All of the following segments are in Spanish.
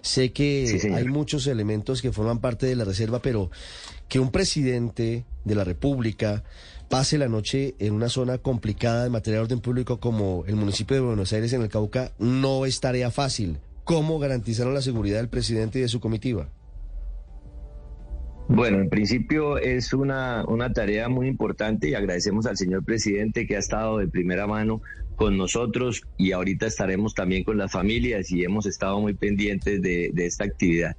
Sé que hay muchos elementos que forman parte de la reserva, pero que un presidente de la República pase la noche en una zona complicada de materia de orden público como el municipio de Buenos Aires en el Cauca no es tarea fácil. ¿Cómo garantizaron la seguridad del presidente y de su comitiva? Bueno, en principio es una, una tarea muy importante y agradecemos al señor presidente que ha estado de primera mano con nosotros y ahorita estaremos también con las familias y hemos estado muy pendientes de, esta actividad.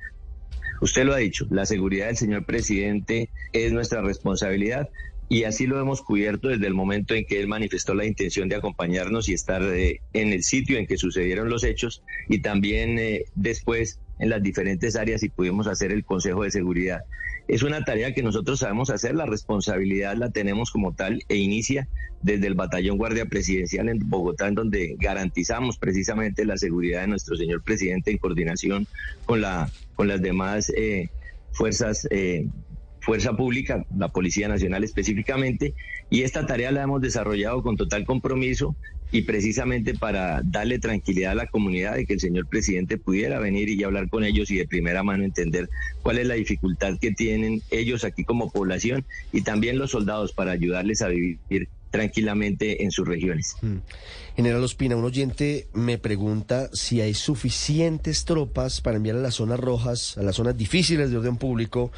Usted lo ha dicho, la seguridad del señor presidente es nuestra responsabilidad y así lo hemos cubierto desde el momento en que él manifestó la intención de acompañarnos y estar eh, en el sitio en que sucedieron los hechos y también eh, después en las diferentes áreas y pudimos hacer el Consejo de Seguridad. Es una tarea que nosotros sabemos hacer, la responsabilidad la tenemos como tal e inicia desde el Batallón Guardia Presidencial en Bogotá, en donde garantizamos precisamente la seguridad de nuestro señor presidente en coordinación con, la, con las demás eh, fuerzas eh, fuerza pública, la Policía Nacional específicamente, y esta tarea la hemos desarrollado con total compromiso y precisamente para darle tranquilidad a la comunidad de que el señor presidente pudiera venir y hablar con ellos y de primera mano entender cuál es la dificultad que tienen ellos aquí como población y también los soldados para ayudarles a vivir tranquilamente en sus regiones. Mm. General Ospina, un oyente me pregunta si hay suficientes tropas para enviar a las zonas rojas, a las zonas difíciles de orden público,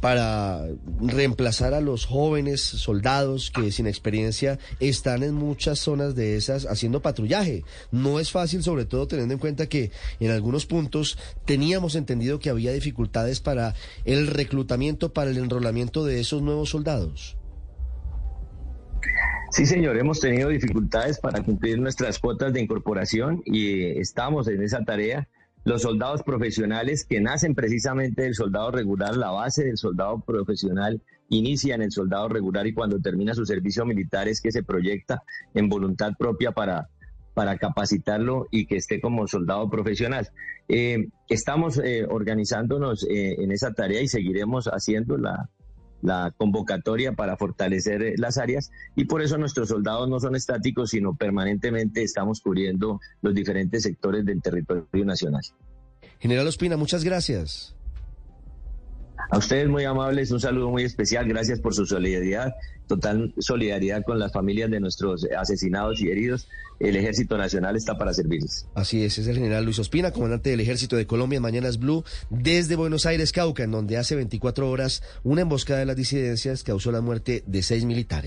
para reemplazar a los jóvenes soldados que sin experiencia están en muchas zonas de esas haciendo patrullaje. No es fácil, sobre todo teniendo en cuenta que en algunos puntos teníamos entendido que había dificultades para el reclutamiento, para el enrolamiento de esos nuevos soldados. Sí, señor, hemos tenido dificultades para cumplir nuestras cuotas de incorporación y estamos en esa tarea los soldados profesionales que nacen precisamente del soldado regular, la base del soldado profesional inicia en el soldado regular y cuando termina su servicio militar es que se proyecta en voluntad propia para, para capacitarlo y que esté como soldado profesional. Eh, estamos eh, organizándonos eh, en esa tarea y seguiremos haciendo la, convocatoria para fortalecer eh, las áreas y por eso nuestros soldados no son estáticos, sino permanentemente estamos cubriendo los diferentes sectores del territorio nacional. General Ospina, muchas gracias. A ustedes muy amables, un saludo muy especial, gracias por su solidaridad, total solidaridad con las familias de nuestros asesinados y heridos. El Ejército Nacional está para servirles. Así es, es el general Luis Ospina, comandante del Ejército de Colombia, Mañanas Blue, desde Buenos Aires, Cauca, en donde hace 24 horas una emboscada de las disidencias causó la muerte de seis militares.